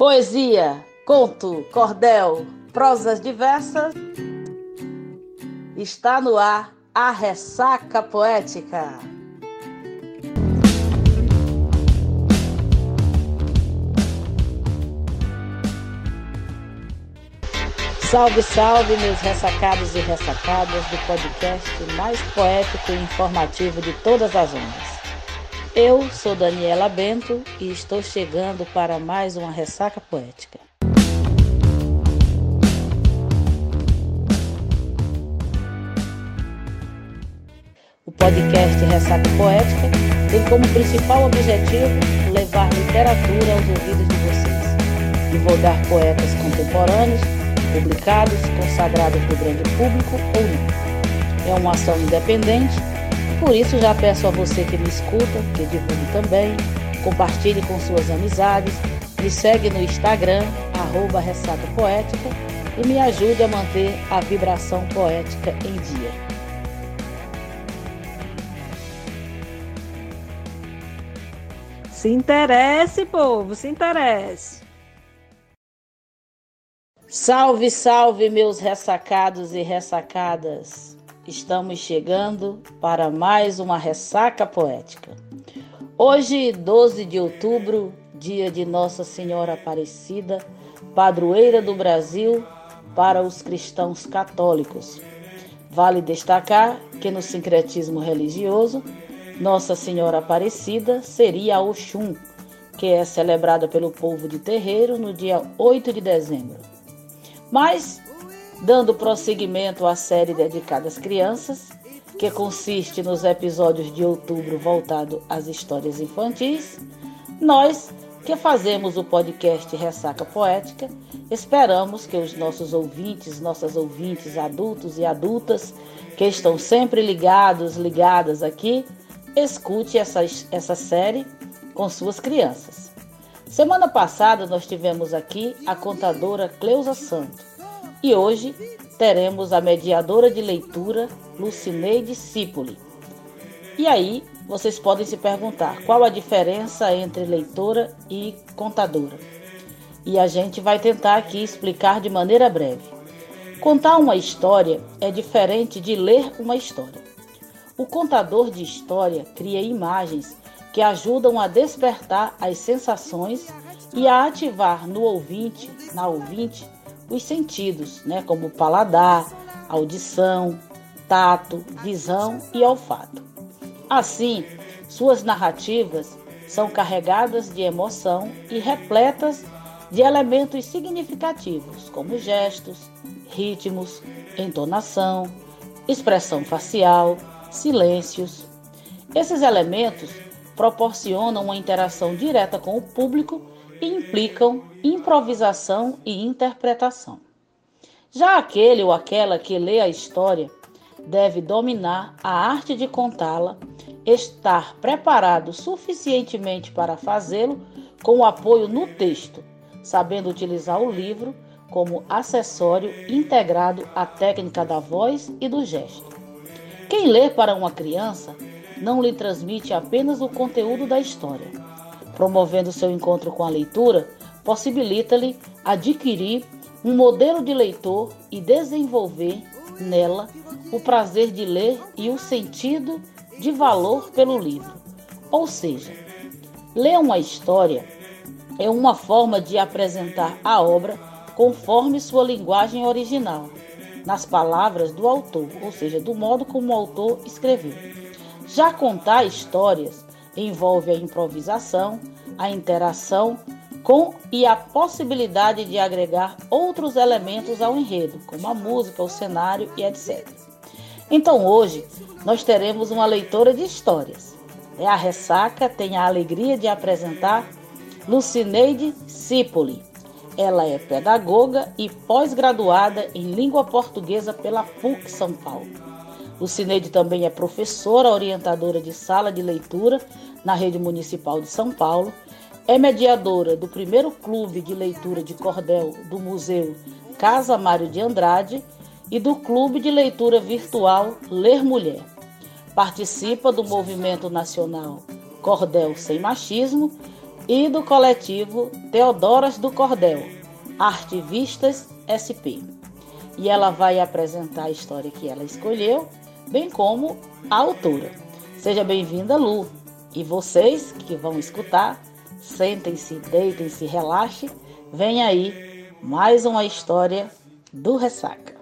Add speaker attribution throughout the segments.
Speaker 1: Poesia, conto, cordel, prosas diversas. Está no ar a ressaca poética. Salve, salve, meus ressacados e ressacadas do podcast mais poético e informativo de todas as ondas. Eu sou Daniela Bento e estou chegando para mais uma ressaca poética. O podcast Ressaca Poética tem como principal objetivo levar literatura aos ouvidos de vocês, divulgar poetas contemporâneos, publicados, consagrados do grande público ou não. É uma ação independente por isso já peço a você que me escuta, que divulgue também, compartilhe com suas amizades, me segue no Instagram, arroba Ressaca Poética, e me ajude a manter a vibração poética em dia.
Speaker 2: Se interesse, povo, se interesse.
Speaker 1: Salve, salve, meus ressacados e ressacadas. Estamos chegando para mais uma ressaca poética. Hoje, 12 de outubro, dia de Nossa Senhora Aparecida, padroeira do Brasil para os cristãos católicos. Vale destacar que no sincretismo religioso, Nossa Senhora Aparecida seria a Oxum, que é celebrada pelo povo de terreiro no dia 8 de dezembro. Mas dando prosseguimento à série dedicada às crianças, que consiste nos episódios de outubro voltado às histórias infantis, nós que fazemos o podcast Ressaca Poética, esperamos que os nossos ouvintes, nossas ouvintes adultos e adultas, que estão sempre ligados, ligadas aqui, escute essa, essa série com suas crianças. Semana passada nós tivemos aqui a contadora Cleusa Santo e hoje teremos a mediadora de leitura Lucineide Cipoli. E aí vocês podem se perguntar qual a diferença entre leitora e contadora. E a gente vai tentar aqui explicar de maneira breve. Contar uma história é diferente de ler uma história. O contador de história cria imagens que ajudam a despertar as sensações e a ativar no ouvinte, na ouvinte, os sentidos, né, como paladar, audição, tato, visão e olfato. Assim, suas narrativas são carregadas de emoção e repletas de elementos significativos, como gestos, ritmos, entonação, expressão facial, silêncios. Esses elementos proporcionam uma interação direta com o público e implicam improvisação e interpretação. Já aquele ou aquela que lê a história deve dominar a arte de contá-la, estar preparado suficientemente para fazê-lo com o apoio no texto, sabendo utilizar o livro como acessório integrado à técnica da voz e do gesto. Quem lê para uma criança não lhe transmite apenas o conteúdo da história, promovendo seu encontro com a leitura, possibilita-lhe adquirir um modelo de leitor e desenvolver nela o prazer de ler e o sentido de valor pelo livro. Ou seja, ler uma história é uma forma de apresentar a obra conforme sua linguagem original, nas palavras do autor, ou seja, do modo como o autor escreveu. Já contar histórias envolve a improvisação, a interação com e a possibilidade de agregar outros elementos ao enredo, como a música, o cenário e etc. Então hoje nós teremos uma leitora de histórias. É a Ressaca tem a alegria de apresentar Lucineide Cipoli. Ela é pedagoga e pós-graduada em língua portuguesa pela PUC São Paulo. Lucineide também é professora orientadora de sala de leitura na rede municipal de São Paulo, é mediadora do primeiro clube de leitura de cordel do Museu Casa Mário de Andrade e do clube de leitura virtual Ler Mulher. Participa do movimento nacional Cordel Sem Machismo e do coletivo Teodoras do Cordel, Artivistas SP. E ela vai apresentar a história que ela escolheu, bem como a autora. Seja bem-vinda, Lu. E vocês que vão escutar, sentem-se, deitem-se, relaxem. Vem aí mais uma história do Ressaca.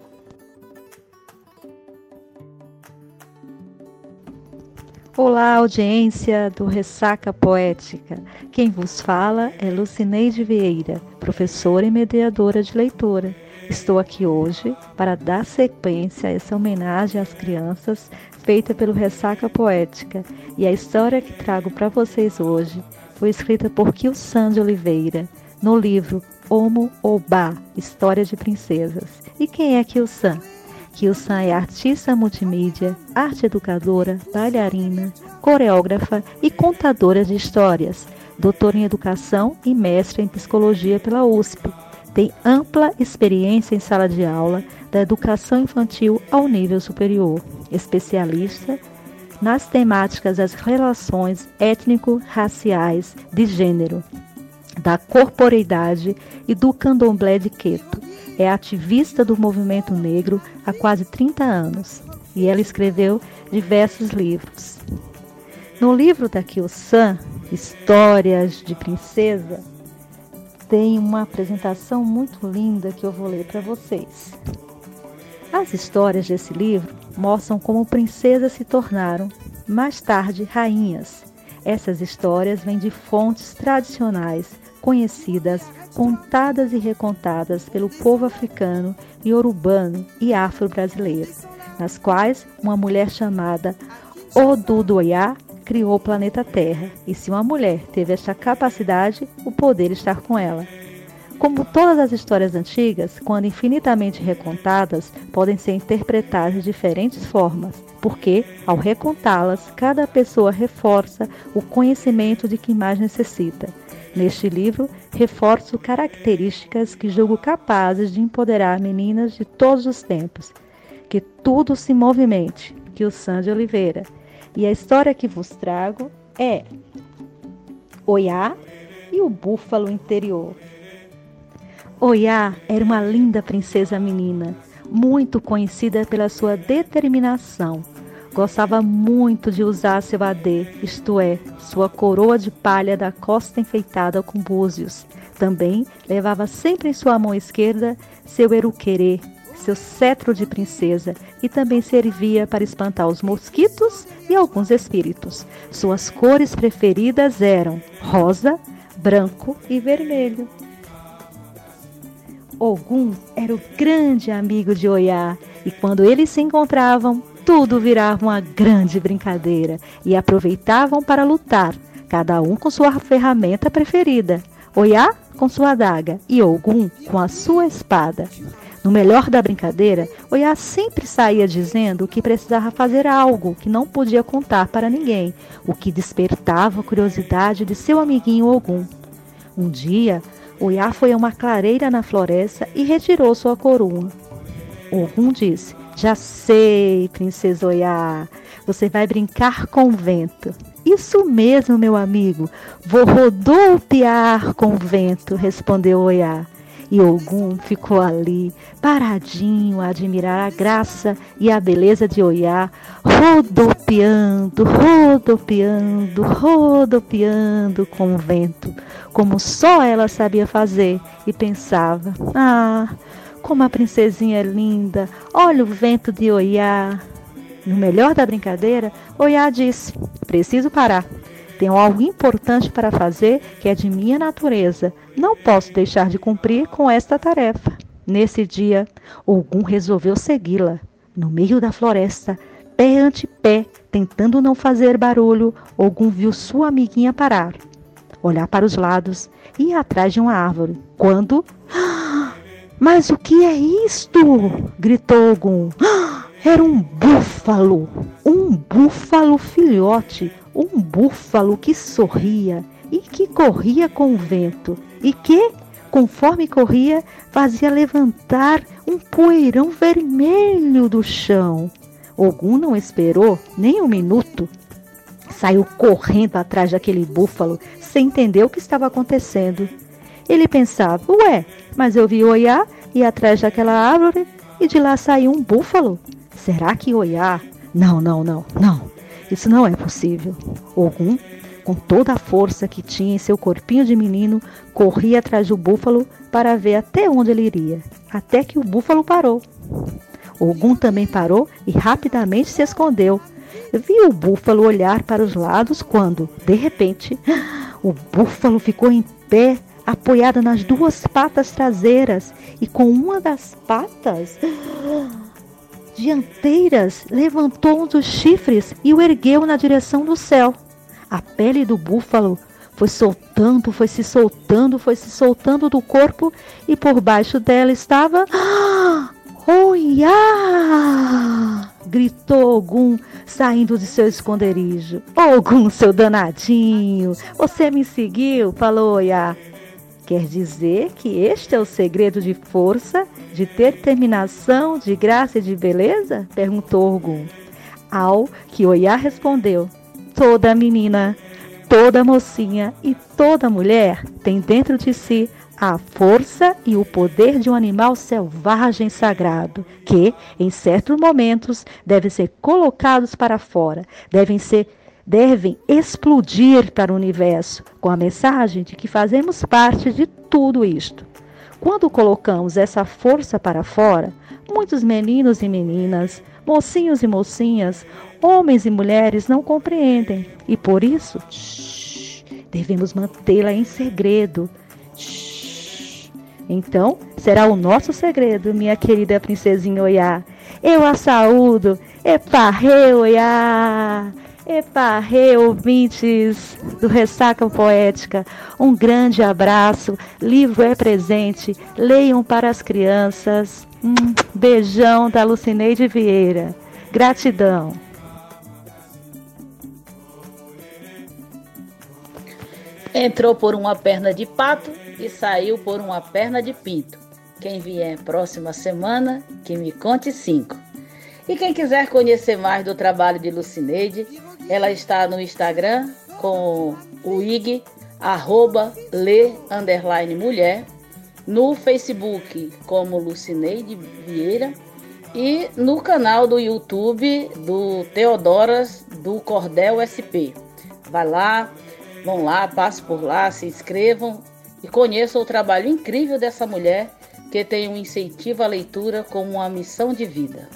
Speaker 3: Olá, audiência do Ressaca Poética. Quem vos fala é Lucineide Vieira, professora e mediadora de leitura. Estou aqui hoje para dar sequência a essa homenagem às crianças feita pelo Ressaca Poética. E a história que trago para vocês hoje foi escrita por Kilsan de Oliveira, no livro Homo Oba, História de Princesas. E quem é Kilsan? Kilsan é artista multimídia, arte educadora, bailarina, coreógrafa e contadora de histórias, doutora em educação e mestre em psicologia pela USP. Tem ampla experiência em sala de aula da educação infantil ao nível superior, especialista nas temáticas das relações étnico-raciais, de gênero, da corporeidade e do candomblé de Queto é ativista do movimento negro há quase 30 anos e ela escreveu diversos livros. No livro da Kyo-san, Histórias de Princesa, tem uma apresentação muito linda que eu vou ler para vocês. As histórias desse livro mostram como princesas se tornaram, mais tarde, rainhas. Essas histórias vêm de fontes tradicionais conhecidas, contadas e recontadas pelo povo africano, iorubano e afro-brasileiro, nas quais uma mulher chamada Odudoya criou o planeta Terra, e se uma mulher teve esta capacidade, o poder está com ela. Como todas as histórias antigas, quando infinitamente recontadas, podem ser interpretadas de diferentes formas, porque, ao recontá-las, cada pessoa reforça o conhecimento de que mais necessita. Neste livro, reforço características que julgo capazes de empoderar meninas de todos os tempos. Que tudo se movimente, que o Sandy Oliveira. E a história que vos trago é Oiá e o Búfalo Interior. Oiá era uma linda princesa menina, muito conhecida pela sua determinação. Gostava muito de usar seu adê, isto é, sua coroa de palha da costa enfeitada com búzios. Também levava sempre em sua mão esquerda seu eruquerê, seu cetro de princesa, e também servia para espantar os mosquitos e alguns espíritos. Suas cores preferidas eram rosa, branco e vermelho. Ogum era o grande amigo de Oiá e quando eles se encontravam, tudo virava uma grande brincadeira e aproveitavam para lutar, cada um com sua ferramenta preferida. Oiá com sua adaga e Ogum com a sua espada. No melhor da brincadeira, Oiá sempre saía dizendo que precisava fazer algo que não podia contar para ninguém, o que despertava a curiosidade de seu amiguinho Ogum. Um dia, Oiá foi a uma clareira na floresta e retirou sua coroa. Ogum disse: Já sei, princesa Oiá, você vai brincar com o vento. Isso mesmo, meu amigo, vou rodopiar com o vento, respondeu Oiá. E Ogum ficou ali, paradinho, a admirar a graça e a beleza de Oiá, rodopiando, rodopiando, rodopiando com o vento, como só ela sabia fazer, e pensava: Ah, como a princesinha é linda, olha o vento de Oiá. No melhor da brincadeira, Oiá disse: Preciso parar. Tenho algo importante para fazer que é de minha natureza. Não posso deixar de cumprir com esta tarefa. Nesse dia, Ogum resolveu segui-la. No meio da floresta, pé ante pé, tentando não fazer barulho, Ogum viu sua amiguinha parar, olhar para os lados e ir atrás de uma árvore. Quando. Mas o que é isto? gritou Ogum. Era um búfalo, um búfalo filhote, um búfalo que sorria e que corria com o vento e que, conforme corria, fazia levantar um poeirão vermelho do chão. Ogum não esperou nem um minuto. saiu correndo atrás daquele búfalo, sem entender o que estava acontecendo. Ele pensava: Ué, mas eu vi Oiá ir atrás daquela árvore e de lá saiu um búfalo. Será que Oiá? Não, não, não, não. Isso não é possível. Ogum, com toda a força que tinha em seu corpinho de menino, corria atrás do búfalo para ver até onde ele iria, até que o búfalo parou. Ogum também parou e rapidamente se escondeu. Viu o búfalo olhar para os lados quando, de repente, o búfalo ficou em pé, apoiado nas duas patas traseiras e com uma das patas dianteiras levantou um dos chifres e o ergueu na direção do céu. A pele do búfalo foi soltando, foi se soltando, foi se soltando do corpo e por baixo dela estava. Oiá! gritou Ogum, saindo de seu esconderijo. Ogum, seu danadinho, você me seguiu, falou Oiá. Quer dizer que este é o segredo de força, de determinação, de graça e de beleza? perguntou Ogum. Ao que Oiá respondeu: Toda menina, toda mocinha e toda mulher tem dentro de si a força e o poder de um animal selvagem sagrado, que, em certos momentos, devem ser colocados para fora, devem ser devem explodir para o universo com a mensagem de que fazemos parte de tudo isto. Quando colocamos essa força para fora, muitos meninos e meninas, mocinhos e mocinhas, homens e mulheres não compreendem e por isso shh, devemos mantê-la em segredo. Shh, então, será o nosso segredo, minha querida princesinha Oiá. Eu a saúdo. Eparre, Oiá. Eparre, ouvintes do Ressaca Poética. Um grande abraço. Livro é presente. Leiam para as crianças. Um beijão da Lucineide Vieira. Gratidão.
Speaker 1: Entrou por uma perna de pato e saiu por uma perna de pinto. Quem vier próxima semana, que me conte cinco. E quem quiser conhecer mais do trabalho de Lucineide, ela está no Instagram com o IG, arroba le, underline mulher, no Facebook como Lucineide Vieira e no canal do YouTube do Teodoras do Cordel SP. Vai lá, vão lá, passe por lá, se inscrevam e conheça o trabalho incrível dessa mulher que tem um incentivo à leitura como uma missão de vida.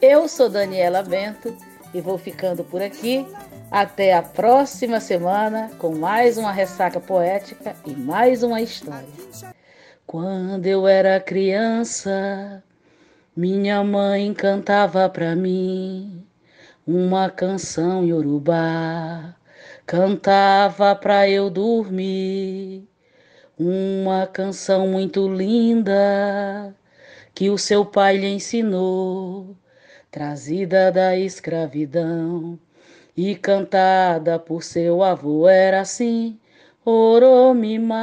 Speaker 1: Eu sou Daniela Bento e vou ficando por aqui. Até a próxima semana com mais uma ressaca poética e mais uma história. Quando eu era criança, minha mãe cantava para mim uma canção iorubá. Cantava para eu dormir uma canção muito linda que o seu pai lhe ensinou, trazida da escravidão e cantada por seu avô era assim: Oromimá,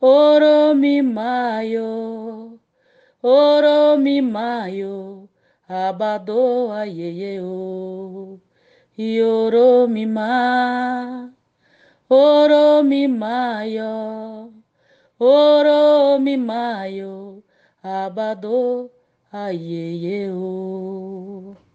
Speaker 1: Oromimaio, Oromimaio, Abadoa Yeyeo, Oromimá. Oromimayo, Oromimayo, ayẹyẹ you.